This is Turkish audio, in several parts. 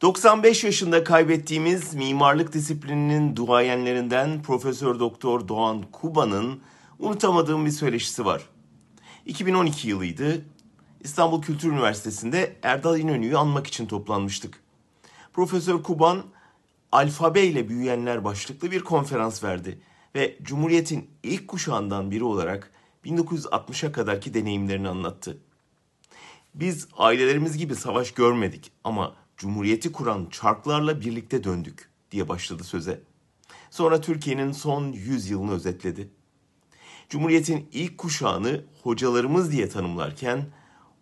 95 yaşında kaybettiğimiz mimarlık disiplininin duayenlerinden Profesör Doktor Doğan Kuba'nın unutamadığım bir söyleşisi var. 2012 yılıydı. İstanbul Kültür Üniversitesi'nde Erdal İnönü'yü anmak için toplanmıştık. Profesör Kuban alfabe ile büyüyenler başlıklı bir konferans verdi ve Cumhuriyet'in ilk kuşağından biri olarak 1960'a kadarki deneyimlerini anlattı. Biz ailelerimiz gibi savaş görmedik ama Cumhuriyeti kuran çarklarla birlikte döndük diye başladı söze. Sonra Türkiye'nin son 100 yılını özetledi. Cumhuriyet'in ilk kuşağını hocalarımız diye tanımlarken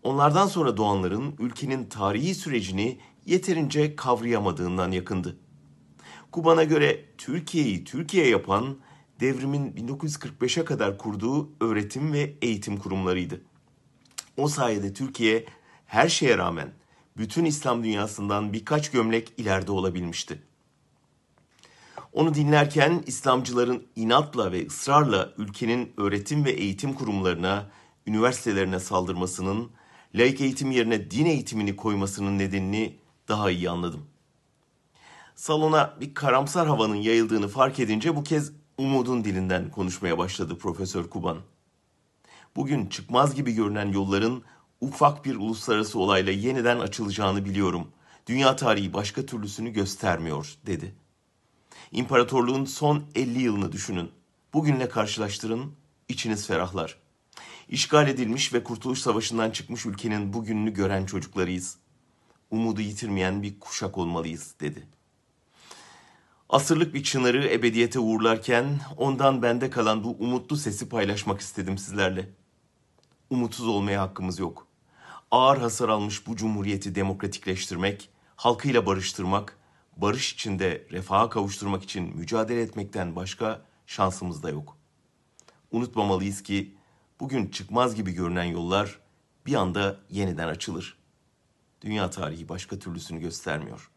onlardan sonra doğanların ülkenin tarihi sürecini yeterince kavrayamadığından yakındı. Kuban'a göre Türkiye'yi Türkiye yapan devrimin 1945'e kadar kurduğu öğretim ve eğitim kurumlarıydı. O sayede Türkiye her şeye rağmen bütün İslam dünyasından birkaç gömlek ileride olabilmişti. Onu dinlerken İslamcıların inatla ve ısrarla ülkenin öğretim ve eğitim kurumlarına, üniversitelerine saldırmasının, laik eğitim yerine din eğitimini koymasının nedenini daha iyi anladım. Salona bir karamsar havanın yayıldığını fark edince bu kez umudun dilinden konuşmaya başladı Profesör Kuban. Bugün çıkmaz gibi görünen yolların ufak bir uluslararası olayla yeniden açılacağını biliyorum. Dünya tarihi başka türlüsünü göstermiyor, dedi. İmparatorluğun son 50 yılını düşünün. Bugünle karşılaştırın, içiniz ferahlar. İşgal edilmiş ve Kurtuluş Savaşı'ndan çıkmış ülkenin bugününü gören çocuklarıyız. Umudu yitirmeyen bir kuşak olmalıyız, dedi. Asırlık bir çınarı ebediyete uğurlarken ondan bende kalan bu umutlu sesi paylaşmak istedim sizlerle. Umutsuz olmaya hakkımız yok. Ağır hasar almış bu cumhuriyeti demokratikleştirmek, halkıyla barıştırmak, barış içinde refaha kavuşturmak için mücadele etmekten başka şansımız da yok. Unutmamalıyız ki bugün çıkmaz gibi görünen yollar bir anda yeniden açılır. Dünya tarihi başka türlüsünü göstermiyor.''